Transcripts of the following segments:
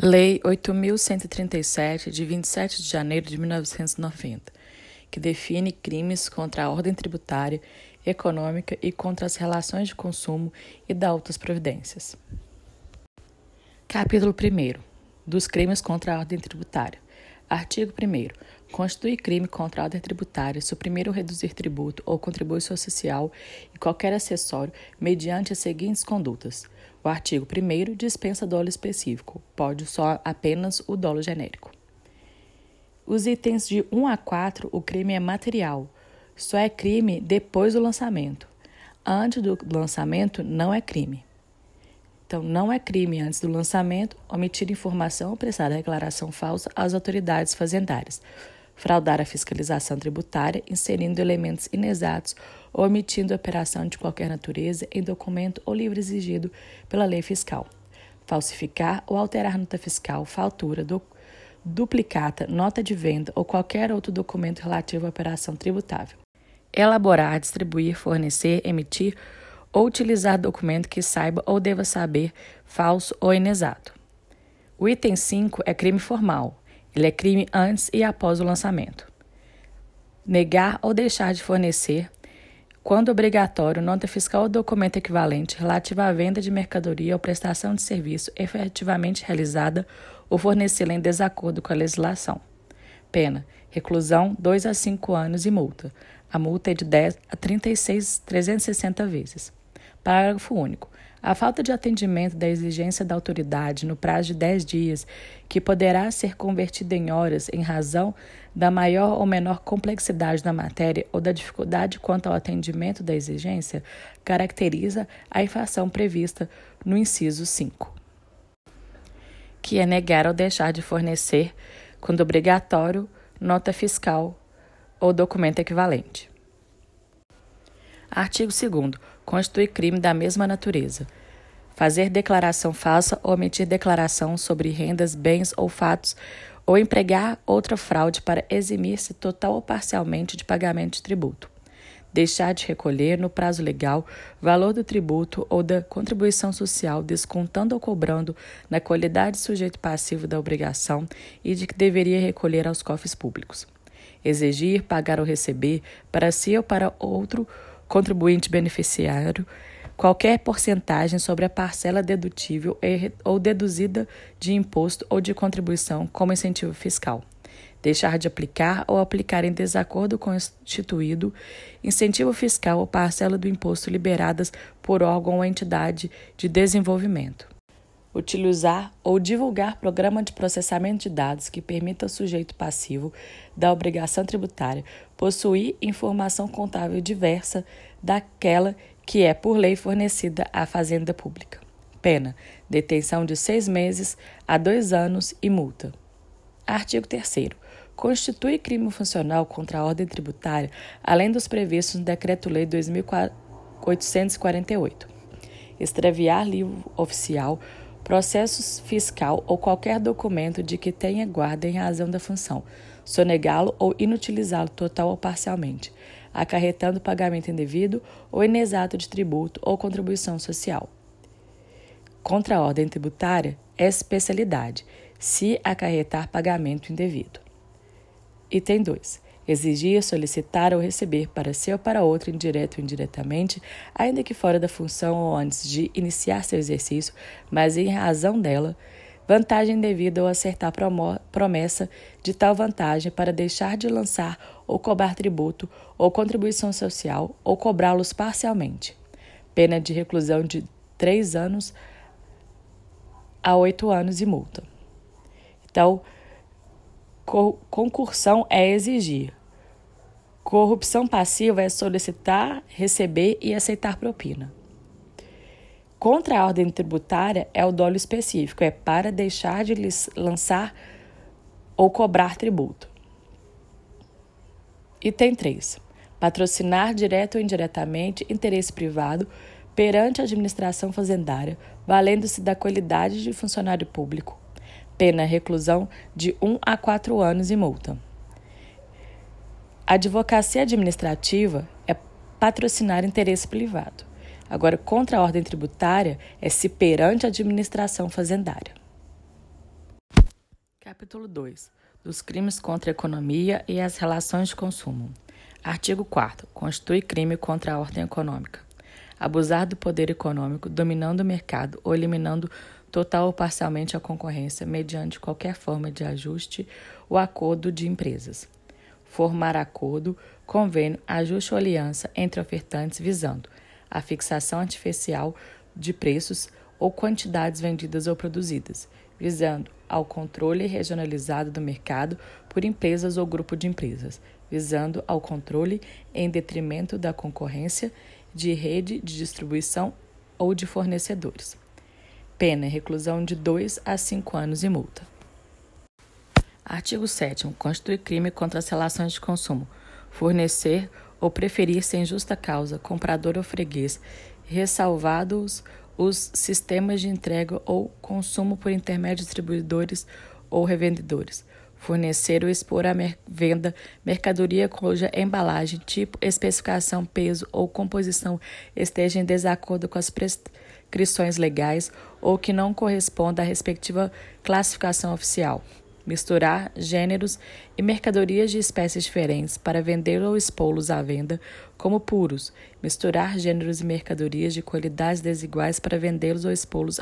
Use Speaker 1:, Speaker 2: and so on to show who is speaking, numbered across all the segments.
Speaker 1: Lei 8.137, de 27 de janeiro de 1990, que define crimes contra a ordem tributária, econômica e contra as relações de consumo e dá outras providências. Capítulo 1. Dos crimes contra a ordem tributária. Artigo 1. Constitui crime contra a ordem tributária suprimir ou reduzir tributo ou contribuição social e qualquer acessório mediante as seguintes condutas. O artigo 1 dispensa dolo específico, pode só apenas o dolo genérico. Os itens de 1 a 4, o crime é material, só é crime depois do lançamento. Antes do lançamento, não é crime. Então, não é crime antes do lançamento omitir informação ou prestar declaração falsa às autoridades fazendárias, fraudar a fiscalização tributária, inserindo elementos inexatos ou omitindo operação de qualquer natureza em documento ou livro exigido pela lei fiscal, falsificar ou alterar nota fiscal, faltura, do, duplicata, nota de venda ou qualquer outro documento relativo à operação tributável. Elaborar, distribuir, fornecer, emitir ou utilizar documento que saiba ou deva saber falso ou inexato. O item 5 é crime formal. Ele é crime antes e após o lançamento. Negar ou deixar de fornecer, quando obrigatório, nota fiscal ou documento equivalente relativo à venda de mercadoria ou prestação de serviço efetivamente realizada ou fornecê-la em desacordo com a legislação. Pena: reclusão 2 a 5 anos e multa. A multa é de 10 a 36, 360 vezes. Parágrafo único. A falta de atendimento da exigência da autoridade no prazo de 10 dias, que poderá ser convertida em horas em razão da maior ou menor complexidade da matéria ou da dificuldade quanto ao atendimento da exigência, caracteriza a infração prevista no inciso 5, que é negar ou deixar de fornecer, quando obrigatório, nota fiscal ou documento equivalente. Artigo 2 constitui crime da mesma natureza. Fazer declaração falsa ou omitir declaração sobre rendas, bens ou fatos, ou empregar outra fraude para eximir-se total ou parcialmente de pagamento de tributo. Deixar de recolher, no prazo legal, valor do tributo ou da contribuição social, descontando ou cobrando na qualidade de sujeito passivo da obrigação e de que deveria recolher aos cofres públicos. Exigir, pagar ou receber, para si ou para outro, contribuinte beneficiário qualquer porcentagem sobre a parcela dedutível ou deduzida de imposto ou de contribuição como incentivo fiscal. Deixar de aplicar ou aplicar em desacordo com o instituído incentivo fiscal ou parcela do imposto liberadas por órgão ou entidade de desenvolvimento utilizar ou divulgar programa de processamento de dados que permita ao sujeito passivo da obrigação tributária possuir informação contábil diversa daquela que é por lei fornecida à Fazenda Pública. Pena: detenção de seis meses a dois anos e multa. Artigo 3. Constitui crime funcional contra a ordem tributária, além dos previstos no Decreto-Lei 2848. Extraviar livro oficial processo fiscal ou qualquer documento de que tenha guarda em razão da função, sonegá-lo ou inutilizá-lo total ou parcialmente, acarretando pagamento indevido ou inexato de tributo ou contribuição social. Contra a ordem tributária, é especialidade, se acarretar pagamento indevido. Item 2 exigir, solicitar ou receber para si ou para outro, indireto ou indiretamente, ainda que fora da função ou antes de iniciar seu exercício, mas em razão dela, vantagem devida ou acertar promessa de tal vantagem para deixar de lançar ou cobrar tributo ou contribuição social ou cobrá-los parcialmente. Pena de reclusão de três anos a oito anos e multa. Então, concursão é exigir. Corrupção passiva é solicitar, receber e aceitar propina. Contra a ordem tributária é o dolo específico, é para deixar de lançar ou cobrar tributo. Item 3. Patrocinar direto ou indiretamente interesse privado perante a administração fazendária, valendo-se da qualidade de funcionário público. Pena reclusão de 1 a 4 anos e multa. Advocacia administrativa é patrocinar interesse privado. Agora, contra a ordem tributária é se perante a administração fazendária. Capítulo 2 dos crimes contra a economia e as relações de consumo. Artigo 4 Constitui crime contra a ordem econômica. Abusar do poder econômico, dominando o mercado ou eliminando total ou parcialmente a concorrência mediante qualquer forma de ajuste ou acordo de empresas. Formar acordo, convênio, ajuste ou aliança entre ofertantes visando a fixação artificial de preços ou quantidades vendidas ou produzidas, visando ao controle regionalizado do mercado por empresas ou grupo de empresas, visando ao controle em detrimento da concorrência de rede de distribuição ou de fornecedores. Pena reclusão de 2 a 5 anos e multa. Artigo 7 Constitui crime contra as relações de consumo. Fornecer ou preferir sem justa causa, comprador ou freguês, ressalvados os sistemas de entrega ou consumo por intermédio de distribuidores ou revendedores. Fornecer ou expor à mer venda mercadoria cuja embalagem, tipo, especificação, peso ou composição esteja em desacordo com as prescrições legais ou que não corresponda à respectiva classificação oficial misturar gêneros e mercadorias de espécies diferentes para vender ou expô-los à venda como puros, misturar gêneros e mercadorias de qualidades desiguais para vendê-los ou expô-los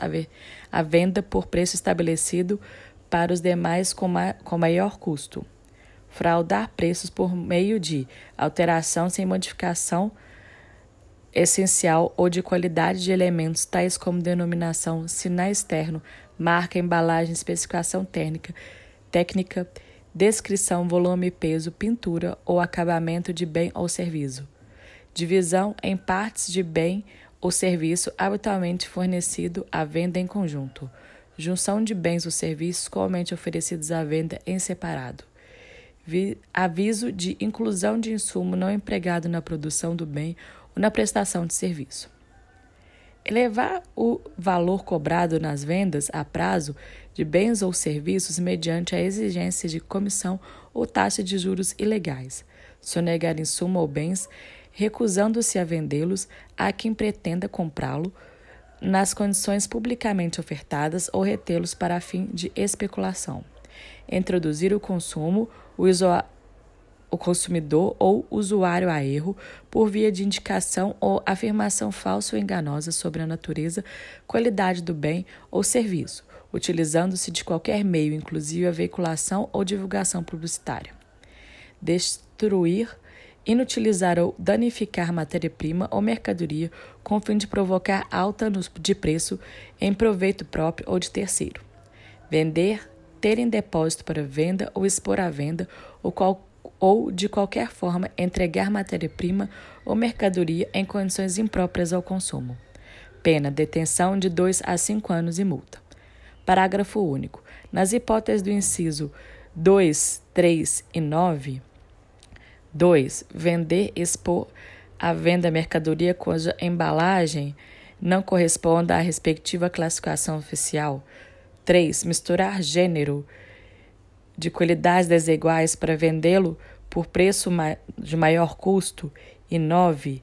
Speaker 1: à venda por preço estabelecido para os demais com, ma com maior custo. Fraudar preços por meio de alteração sem modificação essencial ou de qualidade de elementos tais como denominação, sinal externo, marca, embalagem, especificação técnica, técnica, descrição, volume, peso, pintura ou acabamento de bem ou serviço. Divisão em partes de bem ou serviço habitualmente fornecido à venda em conjunto. Junção de bens ou serviços comumente oferecidos à venda em separado. Vi aviso de inclusão de insumo não empregado na produção do bem ou na prestação de serviço. Elevar o valor cobrado nas vendas a prazo de bens ou serviços mediante a exigência de comissão ou taxa de juros ilegais. Sonegar insumo ou bens, recusando-se a vendê-los a quem pretenda comprá-lo nas condições publicamente ofertadas ou retê-los para fim de especulação. Introduzir o consumo, o o consumidor ou usuário a erro por via de indicação ou afirmação falsa ou enganosa sobre a natureza, qualidade do bem ou serviço, utilizando-se de qualquer meio, inclusive a veiculação ou divulgação publicitária. Destruir, inutilizar ou danificar matéria-prima ou mercadoria com o fim de provocar alta de preço em proveito próprio ou de terceiro. Vender, ter em depósito para venda ou expor à venda ou qualquer ou, de qualquer forma, entregar matéria-prima ou mercadoria em condições impróprias ao consumo. Pena: detenção de 2 a 5 anos e multa. Parágrafo único. Nas hipóteses do inciso 2, 3 e 9, 2. Vender, expor à venda mercadoria cuja embalagem não corresponda à respectiva classificação oficial. 3. Misturar gênero de qualidades desiguais para vendê-lo por preço de maior custo. E 9.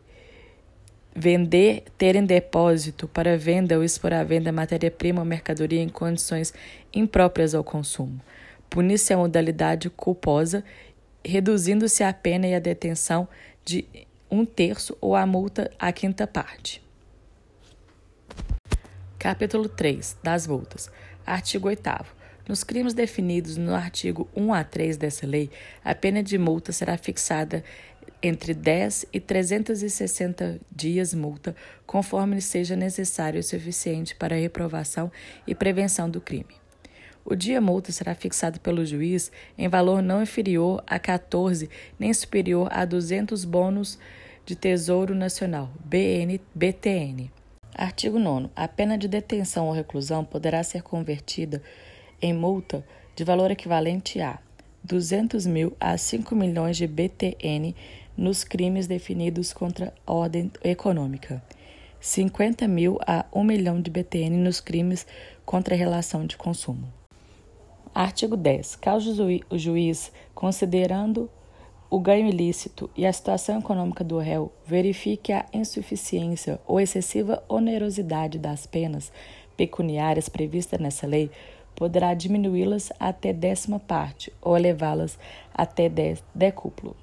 Speaker 1: Vender, ter em depósito para venda ou expor à venda matéria-prima ou mercadoria em condições impróprias ao consumo. Punir-se a modalidade culposa, reduzindo-se a pena e a detenção de um terço ou a multa à quinta parte. Capítulo 3 das multas. Artigo 8 nos crimes definidos no artigo 1 a 3 dessa lei, a pena de multa será fixada entre 10 e 360 dias multa, conforme seja necessário o suficiente para a reprovação e prevenção do crime. O dia multa será fixado pelo juiz em valor não inferior a 14 nem superior a 200 bônus de Tesouro Nacional, BN, BTN. Artigo 9. A pena de detenção ou reclusão poderá ser convertida em multa de valor equivalente a 200 mil a 5 milhões de BTN nos crimes definidos contra a ordem econômica, 50 mil a 1 milhão de BTN nos crimes contra a relação de consumo. Artigo 10. Caso o juiz, considerando o ganho ilícito e a situação econômica do réu, verifique a insuficiência ou excessiva onerosidade das penas pecuniárias previstas nessa lei, poderá diminuí-las até décima parte ou elevá-las até decúplo.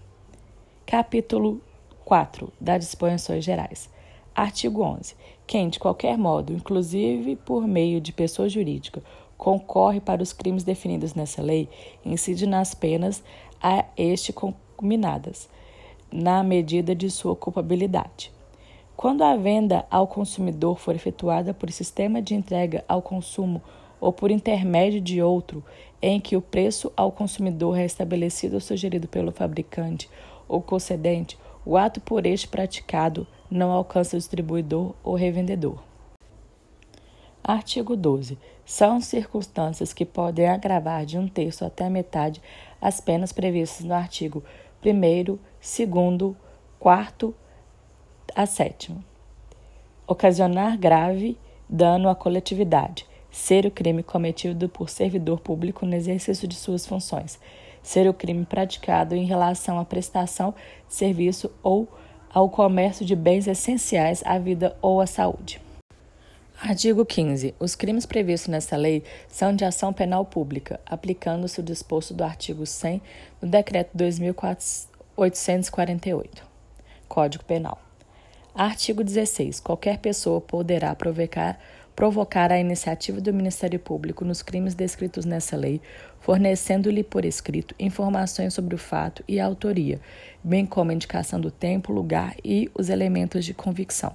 Speaker 1: Capítulo 4 das Disposições Gerais. Artigo 11. Quem, de qualquer modo, inclusive por meio de pessoa jurídica, concorre para os crimes definidos nessa lei, incide nas penas a este combinadas, na medida de sua culpabilidade. Quando a venda ao consumidor for efetuada por sistema de entrega ao consumo ou por intermédio de outro, em que o preço ao consumidor é estabelecido ou sugerido pelo fabricante ou concedente, o ato por este praticado não alcança o distribuidor ou revendedor. Artigo 12. São circunstâncias que podem agravar de um terço até a metade as penas previstas no artigo 1, 2, 4 a 7. Ocasionar grave dano à coletividade. Ser o crime cometido por servidor público no exercício de suas funções. Ser o crime praticado em relação à prestação de serviço ou ao comércio de bens essenciais à vida ou à saúde. Artigo 15. Os crimes previstos nesta lei são de ação penal pública, aplicando-se o disposto do artigo 100 do Decreto 2848. Código Penal. Artigo 16. Qualquer pessoa poderá provocar, provocar a iniciativa do Ministério Público nos crimes descritos nessa lei, fornecendo-lhe por escrito informações sobre o fato e a autoria, bem como a indicação do tempo, lugar e os elementos de convicção.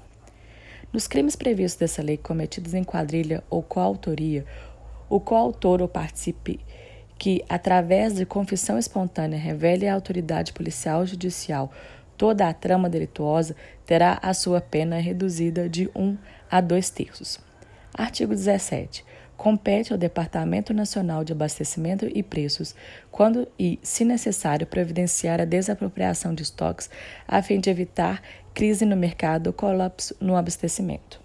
Speaker 1: Nos crimes previstos dessa lei cometidos em quadrilha ou coautoria, o coautor ou participe que, através de confissão espontânea, revele à autoridade policial ou judicial toda a trama delituosa, terá a sua pena reduzida de um a dois terços. Artigo 17. Compete ao Departamento Nacional de Abastecimento e Preços, quando e, se necessário, providenciar a desapropriação de estoques a fim de evitar crise no mercado ou colapso no abastecimento.